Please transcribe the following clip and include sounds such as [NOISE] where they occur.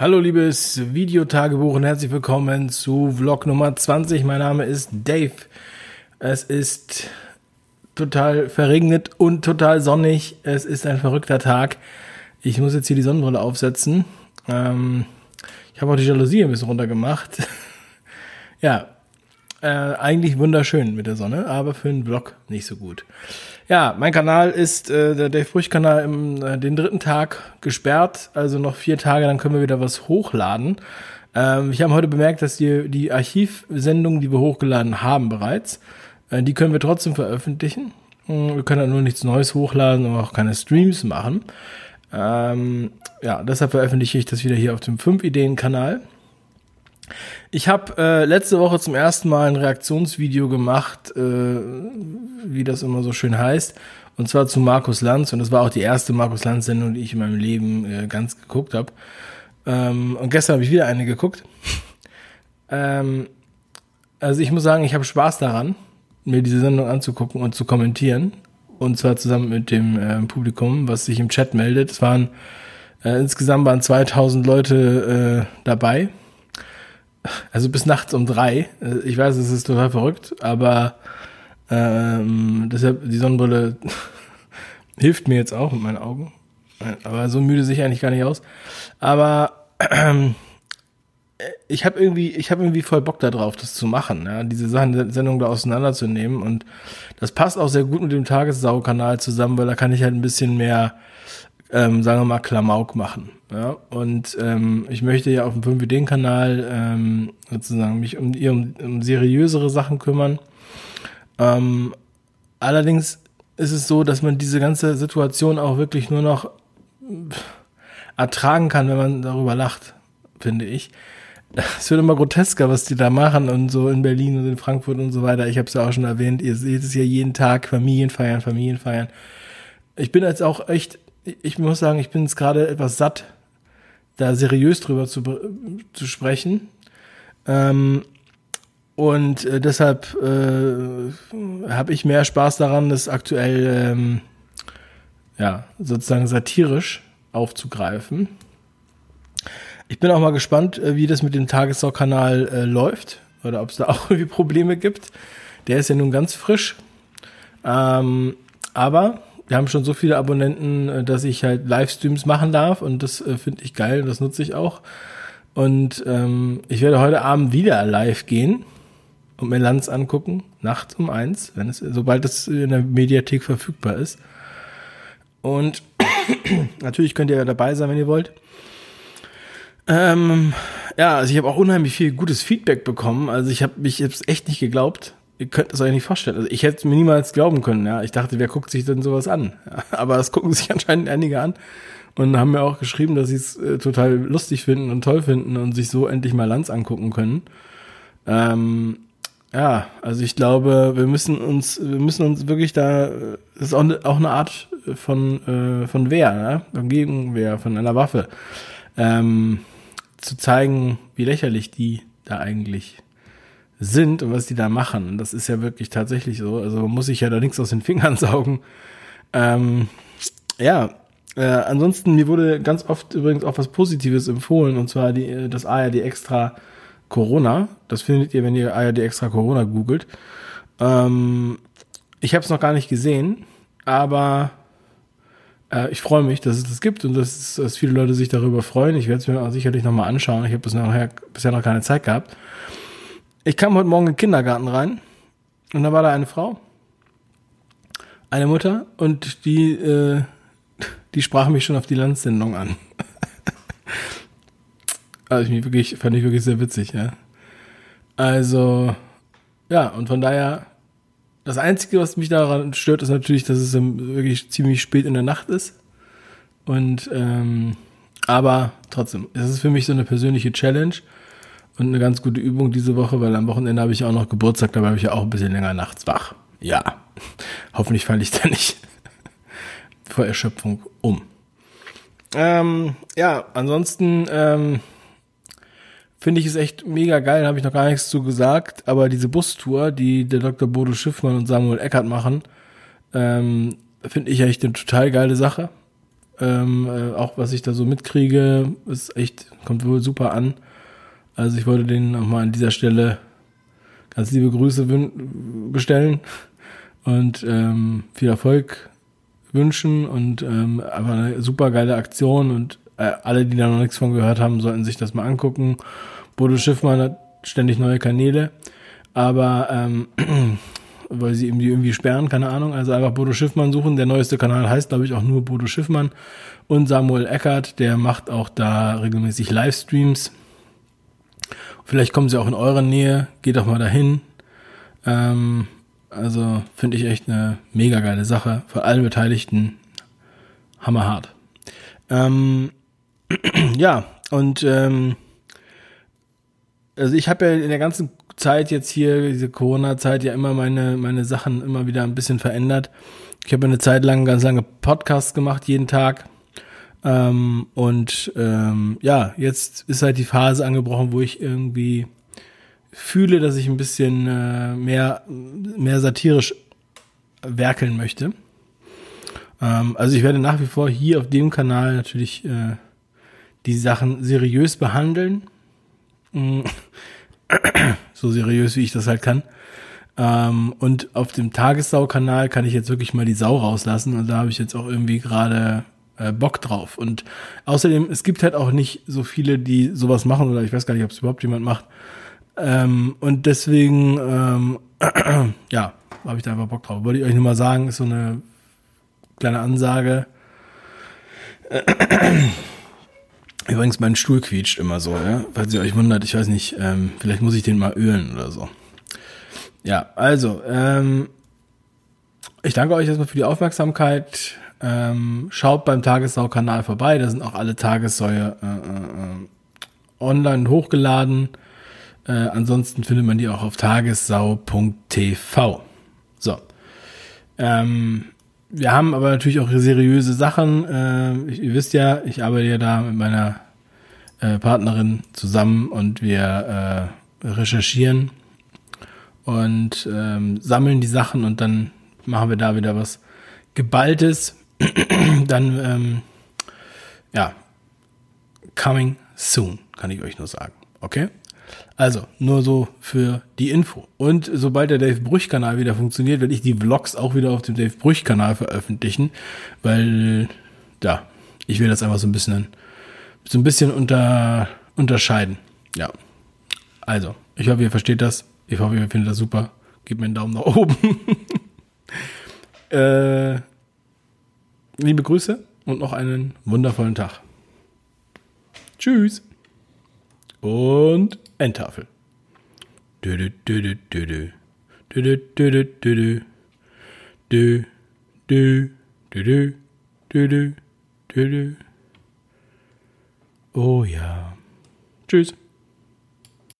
Hallo liebes Videotagebuch und herzlich willkommen zu Vlog Nummer 20. Mein Name ist Dave. Es ist total verregnet und total sonnig. Es ist ein verrückter Tag. Ich muss jetzt hier die Sonnenbrille aufsetzen. Ähm, ich habe auch die Jalousie ein bisschen runtergemacht. [LAUGHS] ja, äh, eigentlich wunderschön mit der Sonne, aber für einen Vlog nicht so gut. Ja, mein Kanal ist äh, der Dave Brüch Kanal im äh, den dritten Tag gesperrt, also noch vier Tage, dann können wir wieder was hochladen. Ähm, ich habe heute bemerkt, dass die, die Archivsendungen, die wir hochgeladen haben bereits, äh, die können wir trotzdem veröffentlichen. Hm, wir können dann nur nichts Neues hochladen und auch keine Streams machen. Ähm, ja, deshalb veröffentliche ich das wieder hier auf dem 5-Ideen-Kanal. Ich habe äh, letzte Woche zum ersten Mal ein Reaktionsvideo gemacht, äh, wie das immer so schön heißt, und zwar zu Markus Lanz. Und das war auch die erste Markus Lanz-Sendung, die ich in meinem Leben äh, ganz geguckt habe. Ähm, und gestern habe ich wieder eine geguckt. [LAUGHS] ähm, also ich muss sagen, ich habe Spaß daran, mir diese Sendung anzugucken und zu kommentieren. Und zwar zusammen mit dem äh, Publikum, was sich im Chat meldet. Es waren äh, insgesamt waren 2000 Leute äh, dabei also bis nachts um drei. Äh, ich weiß, es ist total verrückt, aber ähm, deshalb die Sonnenbrille [LAUGHS] hilft mir jetzt auch mit meinen Augen. Aber so müde sehe ich eigentlich gar nicht aus. Aber ähm, ich habe irgendwie, ich habe irgendwie voll Bock darauf, das zu machen, ja, diese Sachen, Sendung da auseinanderzunehmen. Und das passt auch sehr gut mit dem Tagessau-Kanal zusammen, weil da kann ich halt ein bisschen mehr ähm, sagen wir mal, Klamauk machen. Ja? Und ähm, ich möchte ja auf dem 5 ideen kanal ähm, sozusagen mich um, um, um seriösere Sachen kümmern. Ähm, allerdings ist es so, dass man diese ganze Situation auch wirklich nur noch ertragen kann, wenn man darüber lacht, finde ich. Es wird immer grotesker, was die da machen und so in Berlin und in Frankfurt und so weiter. Ich habe es ja auch schon erwähnt, ihr seht es ja jeden Tag, Familienfeiern, Familienfeiern. Ich bin jetzt auch echt ich muss sagen, ich bin jetzt gerade etwas satt, da seriös drüber zu, zu sprechen. Ähm, und äh, deshalb äh, habe ich mehr Spaß daran, das aktuell ähm, ja, sozusagen satirisch aufzugreifen. Ich bin auch mal gespannt, äh, wie das mit dem Tagessau-Kanal äh, läuft oder ob es da [LAUGHS] auch irgendwie Probleme gibt. Der ist ja nun ganz frisch. Ähm, aber wir haben schon so viele Abonnenten, äh, dass ich halt Livestreams machen darf und das äh, finde ich geil und das nutze ich auch. Und ähm, ich werde heute Abend wieder live gehen und mir Lanz angucken, nachts um eins, wenn es, sobald es in der Mediathek verfügbar ist. Und [CLEARS THROAT] natürlich könnt ihr ja dabei sein, wenn ihr wollt. Ähm, ja, also ich habe auch unheimlich viel gutes Feedback bekommen. Also ich habe mich jetzt echt nicht geglaubt, ihr könnt es euch nicht vorstellen. Also ich hätte es mir niemals glauben können. Ja, ich dachte, wer guckt sich denn sowas an? [LAUGHS] Aber das gucken sich anscheinend einige an und haben mir auch geschrieben, dass sie es äh, total lustig finden und toll finden und sich so endlich mal Lanz angucken können. Ähm, ja, also ich glaube, wir müssen uns, wir müssen uns wirklich da, das ist auch eine, auch eine Art von äh, von Wehr, ne? von Gegenwehr, von einer Waffe, ähm, zu zeigen, wie lächerlich die da eigentlich sind und was die da machen. Das ist ja wirklich tatsächlich so. Also muss sich ja da nichts aus den Fingern [LAUGHS] saugen. Ähm, ja, äh, ansonsten, mir wurde ganz oft übrigens auch was Positives empfohlen, und zwar die, das ARD Extra Corona. Das findet ihr, wenn ihr ARD Extra Corona googelt. Ähm, ich habe es noch gar nicht gesehen, aber äh, ich freue mich, dass es das gibt und dass, dass viele Leute sich darüber freuen. Ich werde es mir auch sicherlich nochmal anschauen. Ich habe bisher noch keine Zeit gehabt. Ich kam heute Morgen in den Kindergarten rein und da war da eine Frau, eine Mutter und die, äh, die sprach mich schon auf die Landsendung an. [LAUGHS] also ich mich wirklich, fand ich wirklich sehr witzig, ja. Also, ja, und von daher, das Einzige, was mich daran stört, ist natürlich, dass es wirklich ziemlich spät in der Nacht ist. Und, ähm, aber trotzdem, es ist für mich so eine persönliche Challenge und eine ganz gute Übung diese Woche, weil am Wochenende habe ich auch noch Geburtstag, dabei habe ich ja auch ein bisschen länger nachts wach. Ja, [LAUGHS] hoffentlich falle ich da nicht [LAUGHS] vor Erschöpfung um. Ähm, ja, ansonsten ähm, finde ich es echt mega geil, habe ich noch gar nichts zu gesagt, aber diese Bustour, die der Dr. Bodo Schiffmann und Samuel Eckert machen, ähm, finde ich echt eine total geile Sache. Ähm, äh, auch was ich da so mitkriege, ist echt, kommt wohl super an. Also ich wollte denen nochmal an dieser Stelle ganz liebe Grüße bestellen und ähm, viel Erfolg wünschen und ähm, aber eine super geile Aktion und äh, alle, die da noch nichts von gehört haben, sollten sich das mal angucken. Bodo Schiffmann hat ständig neue Kanäle, aber ähm, [CLEARS THROAT] weil sie irgendwie irgendwie sperren, keine Ahnung. Also einfach Bodo Schiffmann suchen. Der neueste Kanal heißt, glaube ich, auch nur Bodo Schiffmann. Und Samuel Eckert, der macht auch da regelmäßig Livestreams. Vielleicht kommen sie auch in eure Nähe. Geht doch mal dahin. Ähm, also finde ich echt eine mega geile Sache. Für alle Beteiligten hammerhart. Ähm, [CLEARS THROAT] ja, und ähm, also ich habe ja in der ganzen Zeit jetzt hier, diese Corona-Zeit, ja immer meine, meine Sachen immer wieder ein bisschen verändert. Ich habe eine Zeit lang ganz lange Podcasts gemacht, jeden Tag. Ähm, und ähm, ja, jetzt ist halt die Phase angebrochen, wo ich irgendwie fühle, dass ich ein bisschen äh, mehr, mehr satirisch werkeln möchte. Ähm, also ich werde nach wie vor hier auf dem Kanal natürlich äh, die Sachen seriös behandeln. Mm. [COUGHS] so seriös, wie ich das halt kann. Ähm, und auf dem Tagessau-Kanal kann ich jetzt wirklich mal die Sau rauslassen und da habe ich jetzt auch irgendwie gerade äh, Bock drauf. Und außerdem, es gibt halt auch nicht so viele, die sowas machen oder ich weiß gar nicht, ob es überhaupt jemand macht. Ähm, und deswegen, ähm, [CLEARS THROAT] ja, habe ich da einfach Bock drauf. Wollte ich euch nur mal sagen, ist so eine kleine Ansage. [CLEARS THROAT] Übrigens, mein Stuhl quietscht immer so, ja? falls ihr euch wundert. Ich weiß nicht, ähm, vielleicht muss ich den mal ölen oder so. Ja, also, ähm, ich danke euch erstmal für die Aufmerksamkeit. Ähm, schaut beim Tagessau-Kanal vorbei. Da sind auch alle Tagessäue äh, äh, online hochgeladen. Äh, ansonsten findet man die auch auf tagessau.tv. So. Ähm, wir haben aber natürlich auch seriöse Sachen. Äh, ihr wisst ja, ich arbeite ja da mit meiner äh, Partnerin zusammen und wir äh, recherchieren und ähm, sammeln die Sachen und dann machen wir da wieder was Geballtes. [CLEARS THROAT] dann, ähm, ja, coming soon, kann ich euch nur sagen. Okay? Also, nur so für die Info. Und sobald der Dave Brüch-Kanal wieder funktioniert, werde ich die Vlogs auch wieder auf dem Dave Brüch-Kanal veröffentlichen, weil, ja, ich will das einfach so ein bisschen, so ein bisschen unter, unterscheiden. Ja. Also, ich hoffe, ihr versteht das. Ich hoffe, ihr findet das super. Gebt mir einen Daumen nach oben. [LAUGHS] äh, liebe Grüße und noch einen wundervollen Tag. Tschüss und Endtafel. Oh ja. Tschüss.